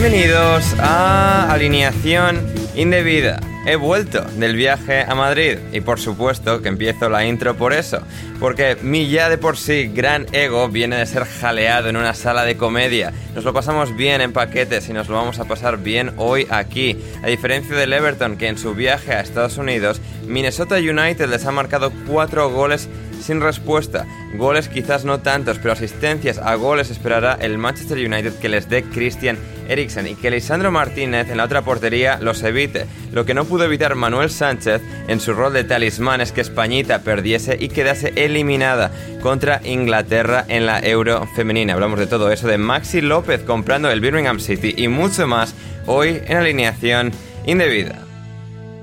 Bienvenidos a Alineación Indebida. He vuelto del viaje a Madrid y por supuesto que empiezo la intro por eso, porque mi ya de por sí gran ego viene de ser jaleado en una sala de comedia. Nos lo pasamos bien en paquetes y nos lo vamos a pasar bien hoy aquí. A diferencia del Everton que en su viaje a Estados Unidos, Minnesota United les ha marcado cuatro goles sin respuesta. Goles quizás no tantos, pero asistencias a goles esperará el Manchester United que les dé Christian Eriksen y que Lisandro Martínez en la otra portería los evite. Lo que no pudo evitar Manuel Sánchez en su rol de talismán es que Españita perdiese y quedase eliminada contra Inglaterra en la Euro femenina. Hablamos de todo eso, de Maxi López comprando el Birmingham City y mucho más hoy en alineación indebida.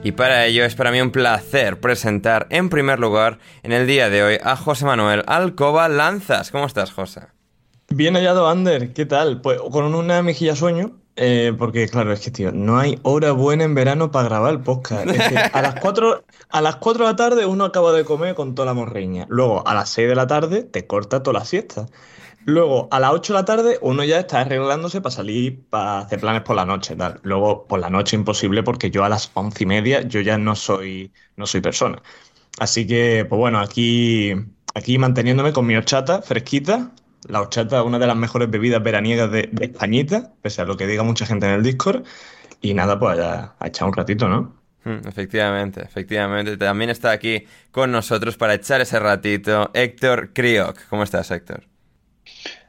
Y para ello es para mí un placer presentar en primer lugar en el día de hoy a José Manuel Alcoba Lanzas. ¿Cómo estás, José? Bien hallado, Ander. ¿Qué tal? Pues con una mejilla sueño, eh, porque claro, es que, tío, no hay hora buena en verano para grabar el podcast. Es que a las 4 a las 4 de la tarde uno acaba de comer con toda la morreña. Luego, a las 6 de la tarde te corta toda la siesta. Luego, a las 8 de la tarde, uno ya está arreglándose para salir, para hacer planes por la noche. Luego, por la noche imposible, porque yo a las once y media yo ya no soy, no soy persona. Así que, pues bueno, aquí, aquí manteniéndome con mi horchata fresquita. La horchata es una de las mejores bebidas veraniegas de, de Españita, pese a lo que diga mucha gente en el Discord. Y nada, pues a, a echar un ratito, ¿no? Hmm, efectivamente, efectivamente. También está aquí con nosotros para echar ese ratito Héctor Crioc. ¿Cómo estás, Héctor?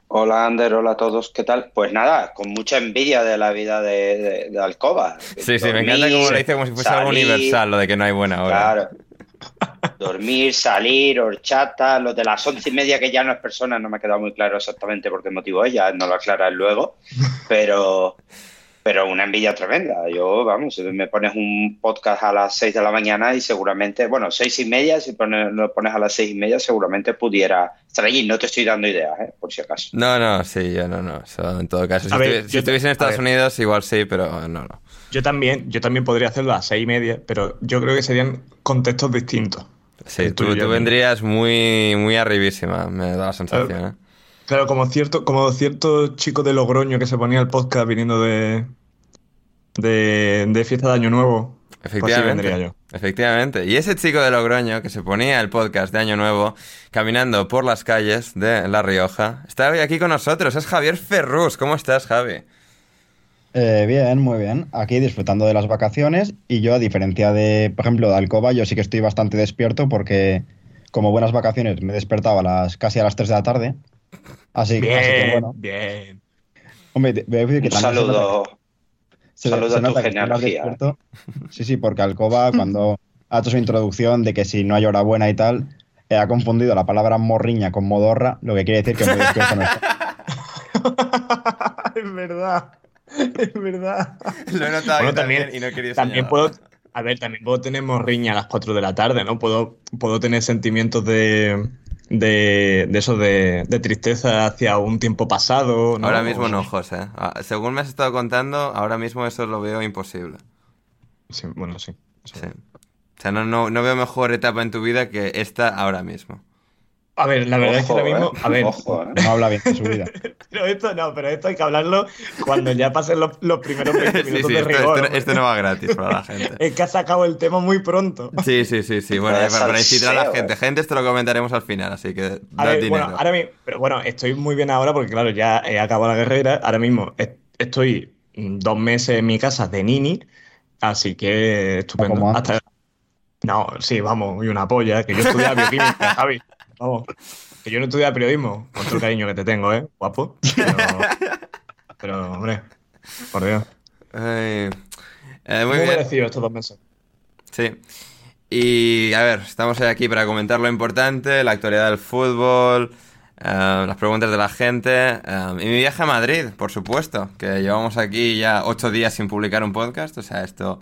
Hola Ander, hola a todos, ¿qué tal? Pues nada, con mucha envidia de la vida de, de, de Alcoba. Sí, sí, me encanta cómo lo dice como si fuese algo universal, lo de que no hay buena hora. Claro. Dormir, salir, horchata, lo de las once y media que ya no es persona, no me ha quedado muy claro exactamente por qué motivo ella, no lo aclaras luego, pero, pero una envidia tremenda. Yo, vamos, me pones un podcast a las seis de la mañana y seguramente, bueno, seis y media, si pones, lo pones a las seis y media, seguramente pudiera estar allí. No te estoy dando ideas, ¿eh? por si acaso. No, no, sí, yo no, no. Eso, en todo caso, si, ver, estuvi- si estuviese en Estados. Unidos, igual sí, pero no, no. Yo también, yo también podría hacerlo a las seis y media, pero yo creo que serían contextos distintos. Sí, tú, tú vendrías muy, muy arribísima, me da la sensación, ¿eh? Claro, como cierto, como cierto chico de Logroño que se ponía el podcast viniendo de, de, de fiesta de Año Nuevo. Pues así Efectivamente. vendría yo. Efectivamente. Y ese chico de Logroño que se ponía el podcast de Año Nuevo caminando por las calles de La Rioja está hoy aquí con nosotros. Es Javier Ferrus. ¿Cómo estás, Javi? Eh, bien, muy bien. Aquí disfrutando de las vacaciones y yo, a diferencia de, por ejemplo, de Alcoba, yo sí que estoy bastante despierto porque como buenas vacaciones me he despertado a las, casi a las 3 de la tarde. Así, Bien, así que bueno. bien. Hombre, te- voy a decir que Un también se nota saludo. se- a tu nota que genealogía. despierto. Sí, sí, porque Alcoba cuando ha hecho su introducción de que si no hay hora buena y tal, eh, ha confundido la palabra morriña con modorra, lo que quiere decir que muy despierto no está. es verdad. Es verdad. Lo he notado Bueno, yo también, y no he querido También señalar. puedo. A ver, también puedo tener morriña a las 4 de la tarde, ¿no? Puedo, puedo tener sentimientos de. De, de eso, de, de tristeza hacia un tiempo pasado. ¿no? Ahora mismo no, José. Ah, Según me has estado contando, ahora mismo eso lo veo imposible. Sí, bueno, sí. Sí. O sea, no, no, no veo mejor etapa en tu vida que esta ahora mismo. A ver, la verdad es que ahora mismo. ¿eh? A ver. Ojo, ¿eh? No habla bien de su vida. Pero esto no, pero esto hay que hablarlo cuando ya pasen los, los primeros 20 Sí, minutos sí, de esto, rigor. esto no va gratis para la gente. Es que ha sacado el tema muy pronto. Sí, sí, sí, sí. Bueno, para, para incitar a la gente. eh. Gente, esto lo comentaremos al final, así que A da ver, dinero. bueno, ahora mismo, pero bueno, estoy muy bien ahora porque claro, ya he acabado la carrera. Ahora mismo est- estoy mm, dos meses en mi casa de nini, así que estupendo. Hasta- No, sí, vamos, y una polla, que yo estudiaba bioquímica, Javi. Vamos, que yo no estudiaba periodismo, con todo el cariño que te tengo, ¿eh? Guapo. Pero, pero, hombre, por Dios. Ay. Eh, muy Muy merecido estos dos meses. Sí. Y a ver, estamos aquí para comentar lo importante, la actualidad del fútbol, eh, las preguntas de la gente eh, y mi viaje a Madrid, por supuesto, que llevamos aquí ya ocho días sin publicar un podcast, o sea, esto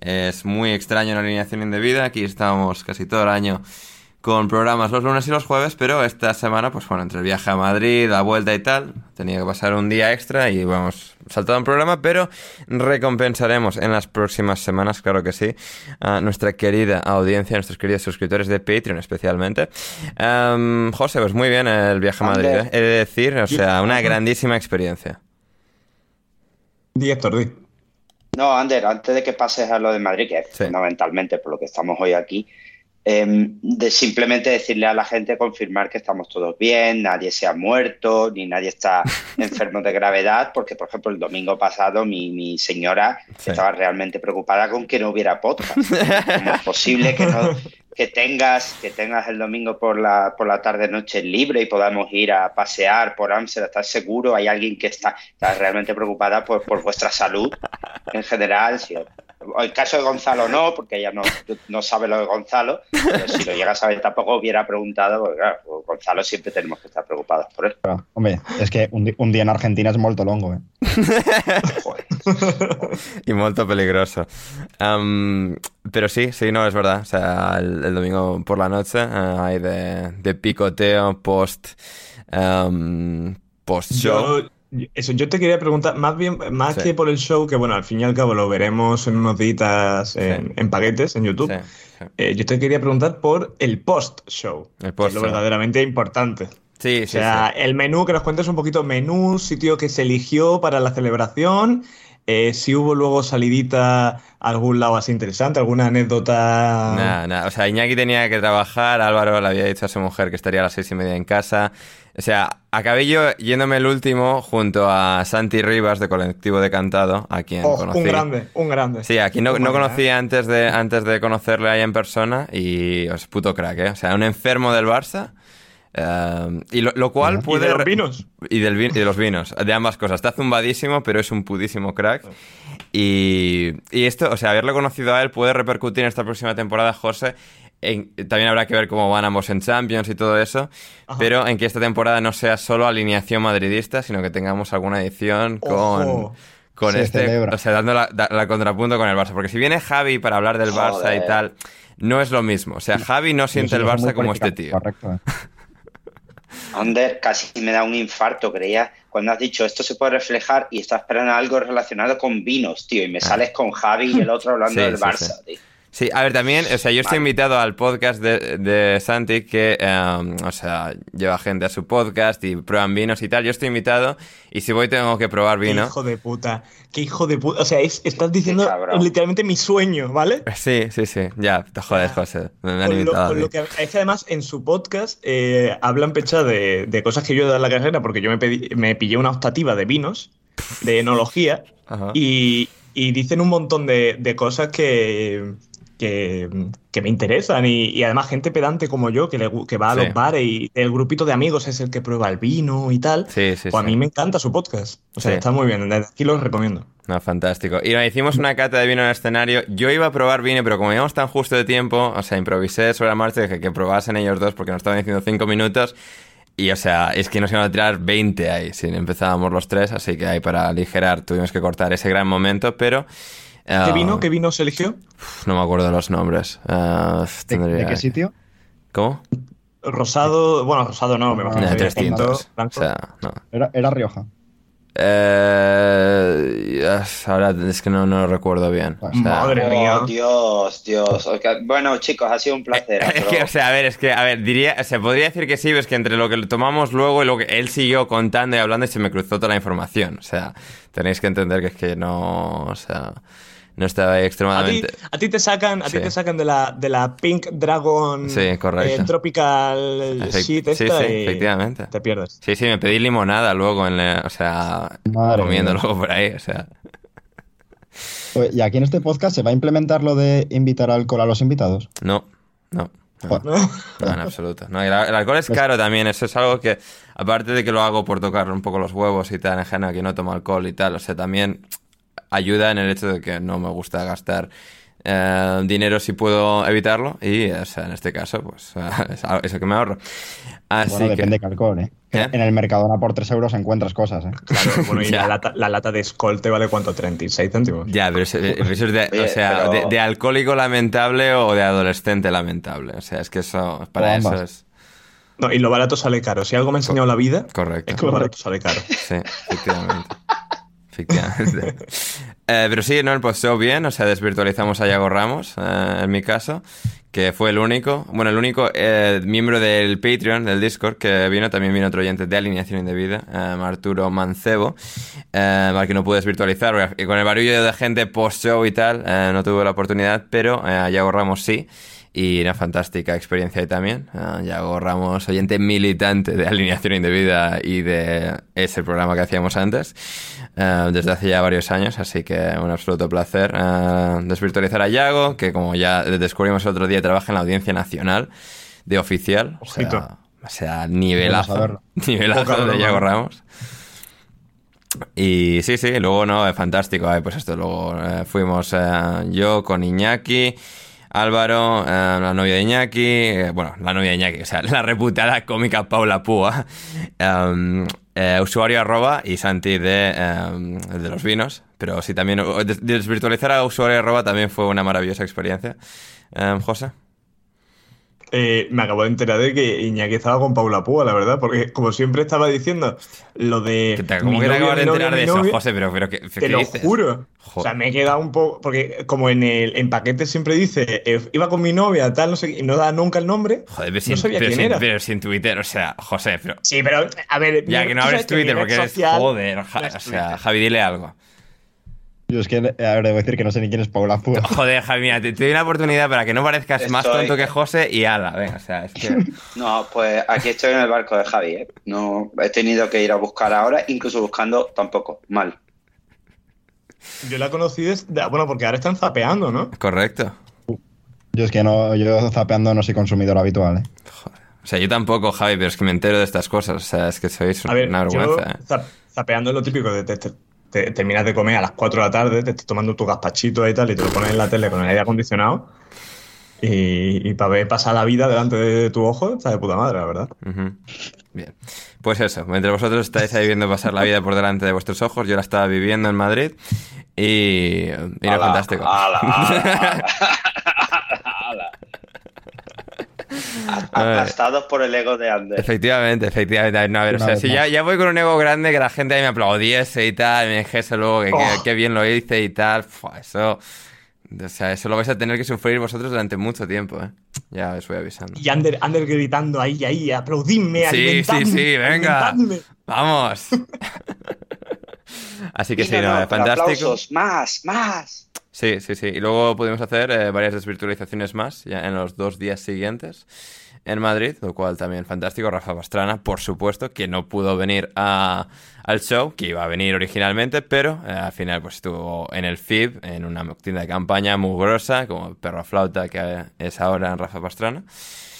es muy extraño en la alineación indebida, aquí estamos casi todo el año con programas los lunes y los jueves, pero esta semana, pues bueno, entre el viaje a Madrid, la vuelta y tal, tenía que pasar un día extra y vamos, saltado un programa, pero recompensaremos en las próximas semanas, claro que sí, a nuestra querida audiencia, a nuestros queridos suscriptores de Patreon especialmente. José, pues muy bien el viaje a Madrid. ¿eh? he de decir, o sea, una grandísima experiencia. Di Héctor, di. No, Ander, antes de que pases a lo de Madrid, que es Sí. fundamentalmente por lo que estamos hoy aquí, em, de simplemente decirle a la gente, confirmar que estamos todos bien, nadie se ha muerto, ni nadie está enfermo de gravedad, porque, por ejemplo, el domingo pasado mi, mi señora Sí. estaba realmente preocupada con que no hubiera podcast. ¿Cómo es posible que, no, que, tengas, que tengas el domingo por la, por la tarde-noche libre y podamos ir a pasear por Amsterdam? ¿Estás seguro? ¿Hay alguien que está, está realmente preocupada por, por vuestra salud en general? Sí. El caso de Gonzalo no, porque ella no, no sabe lo de Gonzalo, pero si lo llega a saber tampoco hubiera preguntado, porque claro, pues Gonzalo siempre tenemos que estar preocupados por él. Pero, hombre, es que un, un día en Argentina es molto longo, ¿eh? Joder. y molto peligroso. Am, pero sí, sí, no, es verdad. O sea, el, el domingo por la noche eh, hay de, de picoteo post, am, post show. Yo, eso, yo te quería preguntar, más bien, más Sí. que por el show, que bueno, al fin y al cabo lo veremos en unos días en, Sí. en paquetes en YouTube. Sí, eh, yo te quería preguntar por el post-show. El que es post-show. lo verdaderamente importante. Sí, O sí, sea, sí. el menú, que nos cuentes un poquito menú, sitio que se eligió para la celebración, eh, si hubo luego salidita a algún lado así interesante, alguna anécdota. Nada, nada. O sea, Iñaki tenía que trabajar, Álvaro le había dicho a su mujer que estaría a las seis y media en casa. O sea, acabé yo yéndome el último junto a Santi Rivas de Colectivo de Cantado, a quien Oh, conocí. un grande, un grande. Sí, aquí no, no conocía antes de, antes de conocerle ahí en persona y es puto crack, ¿eh? O sea, un enfermo del Barça. eh, y lo, lo cual ¿Y puede... de los vinos? Y, del y de los vinos, de ambas cosas. Está zumbadísimo, pero es un pudísimo crack. Y, y esto, o sea, haberlo conocido a él puede repercutir en esta próxima temporada, José. En- también habrá que ver cómo van ambos en Champions y todo eso. Ajá. Pero en que esta temporada no sea solo alineación madridista, sino que tengamos alguna edición con, Ojo. con Se este. celebra. O sea, dando la, da- la contrapunto con el Barça. Porque si viene Javi para hablar del Barça y tal, no es lo mismo. O sea, Javi no siente el Barça como este tío. Correcto, ¿eh? Ander, casi me da un infarto, creía, cuando has dicho esto se puede reflejar y estás esperando algo relacionado con vinos, tío, y me sales con Javi y el otro hablando Sí, del sí, Barça, sí. tío. Sí, a ver, también, o sea, yo estoy Vale. invitado al podcast de, de Santi que, em, o sea, lleva gente a su podcast y prueban vinos y tal. Yo estoy invitado y si voy tengo que probar Qué vino. hijo de puta. Qué hijo de puta. O sea, es- estás diciendo literalmente mi sueño, ¿vale? Sí, sí, sí, ya, te jodes, José. Me, me han Con lo- invitado. a con lo que- es que además en su podcast eh, hablan pecha de, de cosas que yo he dado en la carrera, porque yo me, pedí- me pillé una optativa de vinos, de enología, y, y dicen un montón de, de cosas que, que, que me interesan. Y, y además gente pedante como yo, que, le que va a Sí. los bares y el grupito de amigos es el que prueba el vino y tal. Sí, sí, Pues a mí me encanta su podcast. O sea, está muy bien. Desde aquí lo recomiendo. No, fantástico. Y hicimos una cata de vino en el escenario. Yo iba a probar vino, pero como íbamos tan justo de tiempo, o sea, improvisé sobre la marcha y dije que probasen ellos dos porque nos estaban diciendo cinco minutos. Y, o sea, es que nos iban a tirar 20 ahí si empezábamos los tres, así que ahí para aligerar tuvimos que cortar ese gran momento, pero... ¿Qué ah, vino? ¿Qué vino se eligió? uf, No me acuerdo de los nombres. Ah, ¿De, tendría- de qué sitio? ¿Cómo? Rosado, bueno, rosado no, me imagino. De Ah, que tres tinto, tintos. O sea, no. Era, era Rioja. Eh, yes, ahora es que no, no lo recuerdo bien. O sea, Madre mía. Oh, Dios, Dios. Ok, Bueno, chicos, ha sido un placer. Es que, o sea, a ver, es que, a ver, diría, o sea, podría decir que sí, pero es que entre lo que tomamos luego y lo que él siguió contando y hablando y se me cruzó toda la información. O sea, tenéis que entender que es que no, o sea, no estaba ahí A ti, extremadamente. a ti te sacan, a ti te sacan de la, de la Pink Dragon Sí, correcto. eh, Tropical Efect- Shit sí, esta sí, y efectivamente. te pierdes. Sí, sí, me pedí limonada luego, en la- o sea, Madre comiendo mía. luego por ahí, o sea. Oye, ¿Y aquí en este podcast se va a implementar lo de invitar alcohol a los invitados? No, no. no. En absoluto. No, el, el alcohol es caro también. Eso es algo que, aparte de que lo hago por tocar un poco los huevos y tal, en general, que no tomo alcohol y tal, o sea, también ayuda en el hecho de que no me gusta gastar eh, dinero si puedo evitarlo. Y, o sea, en este caso, pues, es eso que me ahorro. Así bueno, que. depende de qué alcohol, ¿eh? ¿Eh? En el Mercadona por 3 euros encuentras cosas, ¿eh? Claro, bueno, y la lata, la lata de Skoll te vale cuánto, 36 céntimos. Ya, pero eso, eh, eso es de, Oye, o sea, pero- de, de alcohólico lamentable o de adolescente lamentable. O sea, es que eso, para O eso ambas. es No, y lo barato sale caro. Si algo me ha enseñado la vida, correcto. es que lo barato sale caro. Sí, efectivamente. Efectivamente. Eh, pero sí, ¿no? El post-show bien, o sea, desvirtualizamos a Yago Ramos, eh, en mi caso, que fue el único, bueno, el único eh, miembro del Patreon, del Discord, que vino, también vino otro oyente de Alineación Indebida, eh, Arturo Mancebo, eh, al que no pude desvirtualizar, porque con el barullo de gente post-show y tal, no tuve la oportunidad, pero a Yago Ramos sí. Y una fantástica experiencia ahí también. Uh, Yago Ramos, oyente militante de Alineación Indebida y de ese programa que hacíamos antes, eh, desde hace ya varios años. Así que un absoluto placer eh, desvirtualizar a Yago, que como ya descubrimos el otro día, trabaja en la Audiencia Nacional de oficial. O sea, Ojito. o sea Vamos a nivelazo. Nivelazo de. Yago Ramos. Y sí, sí, luego no, eh, fantástico. eh, pues esto, luego eh, fuimos eh, yo con Iñaki, Álvaro, eh, la novia de Iñaki, eh, bueno, la novia de Iñaki, o sea, la reputada cómica Paula Púa, em, eh, usuario arroba y Santi de, em, de los vinos. Pero sí, también des- desvirtualizar a usuario arroba también fue una maravillosa experiencia. Em, José. Eh, me acabo de enterar de que Iñaki estaba con Paula Púa, la verdad, porque como siempre estaba diciendo lo de. ¿Qué te- mi ¿Cómo que te acabas de enterar de eso, José? Pero, pero, ¿qué, Te qué lo dices? juro. O sea, me he quedado un poco. Porque como en el en paquete siempre dice, eh, iba con mi novia, tal, no sé y no da nunca el nombre. Joder, pero no sin, sabía pero, quién sin, era. pero sin Twitter, o sea, José, pero... Sí, pero a ver. Ya que no abres Twitter porque eres... social Joder, Ja- o sea. Javi, dile algo. Yo es que, a ver, debo decir que no sé ni quién es Paula Púa. Joder, Javi, mira, te, te doy una oportunidad para que no parezcas más tonto que José y ala, venga, o sea, es que... No, pues aquí estoy en el barco de Javi, ¿eh? No he tenido que ir a buscar ahora, incluso buscando tampoco, mal. Yo la conocí desde. Bueno, porque ahora están zapeando, ¿no? Correcto. Yo es que no, yo zapeando no soy consumidor habitual, ¿eh? O sea, yo tampoco, Javi, pero es que me entero de estas cosas, o sea, es que sois A ver, una yo vergüenza, ¿eh? za- zapeando es lo típico de te, te- te- terminas de comer a las 4 de la tarde, te estás tomando tu gazpachito y tal, y te lo pones en la tele con el aire acondicionado. Y, para ver pasar la vida delante de tu ojo, está de puta madre, la verdad. Ujú. Bien. Pues eso, mientras vosotros estáis ahí viendo pasar la vida por delante de vuestros ojos, yo la estaba viviendo en Madrid y, y era fantástico. ala, ala, ala. Aplastados por el ego de Ander. Efectivamente, efectivamente. No, a ver, o sea, si ya, ya voy con un ego grande que la gente ahí me aplaudiese y tal, me dijese luego que, que- Oh. que bien lo hice y tal, fua, eso... O sea, eso lo vais a tener que sufrir vosotros durante mucho tiempo, ¿eh? Ya os voy avisando. Y Ander, Ander gritando ahí, ahí, aplaudidme, Sí, alimentadme, sí, sí, venga. alimentadme. ¡Vamos! Así que sí, Mira, no, no, pero fantástico. aplausos, más, más. Sí, sí, sí. Y luego pudimos hacer eh, varias desvirtualizaciones más ya en los dos días siguientes en Madrid, lo cual también fantástico. Rafa Pastrana, por supuesto, que no pudo venir a- al show, que iba a venir originalmente, pero eh, al final pues estuvo en el FIB, en una tienda de campaña muy grosa, como Perro Flauta, que es ahora en Rafa Pastrana.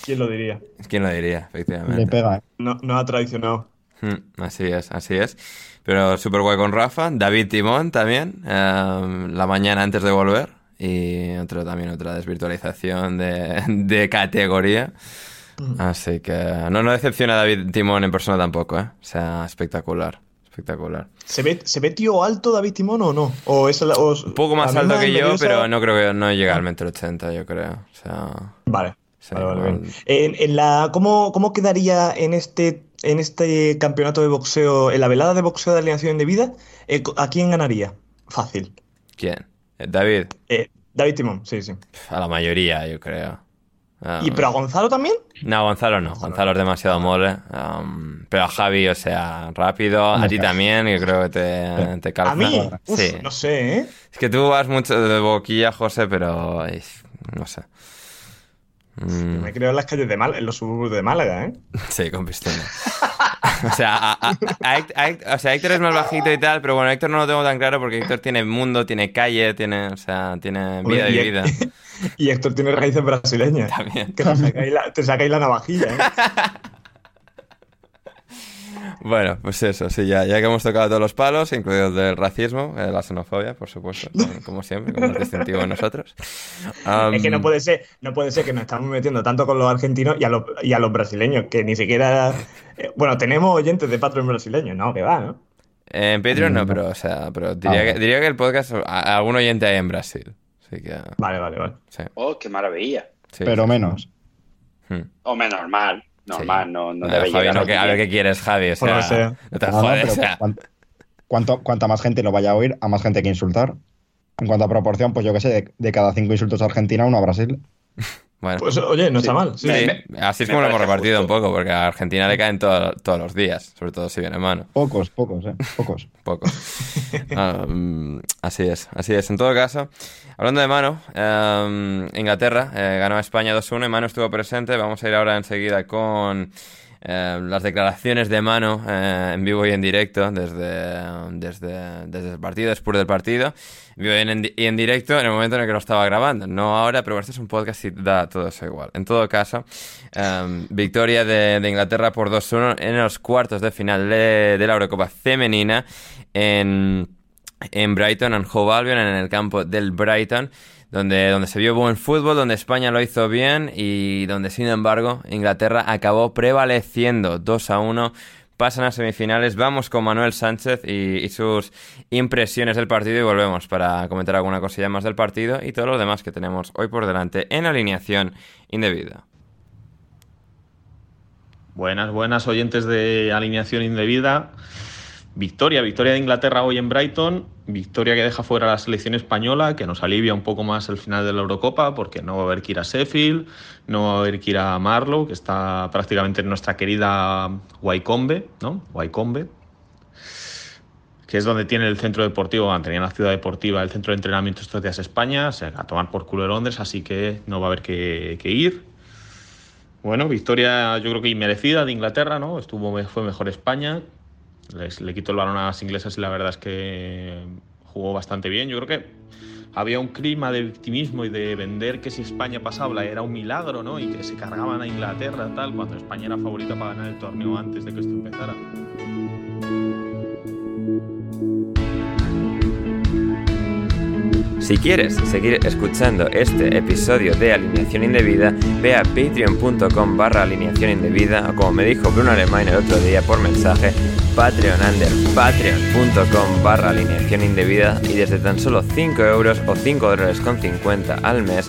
¿Quién lo diría? ¿Quién lo diría, Le efectivamente? pega, ¿eh? No, no ha traicionado. Mm, Así es, así es. Pero súper guay con Rafa. David Timón también, eh, la mañana antes de volver. Y otro, también otra desvirtualización de, de categoría. Así que no, no decepciona a David Timón en persona tampoco, ¿eh? O sea, espectacular, espectacular. ¿Se ve, ¿Se ve tío alto David Timón o no? ¿O es la- o- Un poco más alto que yo, pero no creo que no llega al metro ochenta, yo creo. O sea, Vale. En la, ¿cómo, ¿Cómo quedaría en este, en este campeonato de boxeo, en la velada de boxeo de alineación de vida? eh, ¿A quién ganaría? Fácil. ¿quién? Eh, David. Eh, David Timón, sí, sí. A la mayoría, yo creo. Ah, ¿Y pero a Gonzalo también? No, Gonzalo no. Gonzalo es demasiado mole. um, pero a Javi, o sea, rápido. A ti también, que creo que te, te calza. ¿A mí? Uf, Sí. no sé, ¿eh? Es que tú vas mucho de boquilla, José, pero... no sé. Mm, Me creo en las calles de Málaga, en los suburbios de Málaga, ¿eh? sí, con pistola. O sea, o sea, Héctor es más bajito y tal, pero bueno, Héctor no lo tengo tan claro porque Héctor tiene mundo, tiene calle, tiene, o sea, tiene vida y, vida. Y Héctor tiene raíces brasileñas. También. Que te sacáis la, te sacáis la navajilla, ¿eh? Bueno, pues eso, sí, ya, ya que hemos tocado todos los palos, incluidos del racismo, eh, la xenofobia, por supuesto, como, siempre, como es distintivo de nosotros. es que no puede ser, no puede ser que nos estamos metiendo tanto con los argentinos y a los, y a los brasileños, que ni siquiera. Eh, bueno, tenemos oyentes de Patreon brasileños, ¿no? Que va, ¿no? en Patreon no, mm. pero, o sea, pero diría, que, diría que el podcast, algún oyente hay en Brasil. Así que, vale, vale, vale. Oh, qué maravilla. pero menos. Hmm. O menos mal. Normal, no, no debe Javi, no, a ver qué quieres, Javi. O sea, no te jodes. o sea. Cuanto, cuanta más gente lo vaya a oír, a más gente que insultar. En cuanto a proporción, pues yo qué sé, de, de cada cinco insultos a Argentina, uno a Brasil. Bueno, pues oye, no está mal. así es como lo hemos repartido un poco, porque a Argentina le caen todos los días, sobre todo si viene mano. Pocos, pocos, ¿eh? Pocos. pocos. Ah, mm, así es, así es. En todo caso, hablando de mano, em, Inglaterra eh, ganó a España 2-1 y Mano estuvo presente. Vamos a ir ahora enseguida con eh, las declaraciones de mano eh, en vivo y en directo desde, desde, desde, el partido, después del partido, vivo y en, directo en el momento en el que lo estaba grabando. No ahora, pero este es un podcast y da todo eso igual. En todo caso, eh, victoria de, Inglaterra por 2-1 en los cuartos de final de, de la Eurocopa femenina en, en Brighton, en Hove Albion, en el campo del Brighton donde, donde se vio buen fútbol, donde España lo hizo bien y donde, sin embargo, Inglaterra acabó prevaleciendo 2 a 1 pasan a semifinales. Vamos con Manuel Sánchez y, sus impresiones del partido y volvemos para comentar alguna cosilla más del partido y todo lo demás que tenemos hoy por delante en alineación indebida. Buenas, buenas oyentes de alineación indebida. Victoria, victoria de Inglaterra hoy en Brighton, victoria que deja fuera a la selección española, que nos alivia un poco más el final de la Eurocopa, porque no va a haber que ir a Sheffield, no va a haber que ir a Marlow, que está prácticamente en nuestra querida Wycombe, ¿no? Wycombe, que es donde tiene el centro deportivo, tenía la ciudad deportiva, el centro de entrenamiento estos días España, o sea, a tomar por culo de Londres, así que no va a haber que, que ir. Bueno, victoria yo creo que inmerecida de Inglaterra, ¿no? Estuvo, fue mejor España, le quito el balón a las inglesas y la verdad es que jugó bastante bien. Yo creo que había un clima de victimismo y de vender que si España pasaba era un milagro, ¿no? Y que se cargaban a Inglaterra, tal, cuando España era favorita para ganar el torneo antes de que esto empezara. Si quieres seguir escuchando este episodio de Alineación Indebida, ve a patreon.com barra alineación indebida o como me dijo Bruno Alemán el otro día por mensaje, patreon patreon.com barra alineación indebida y desde tan solo 5 euros o 5 dólares con 50 al mes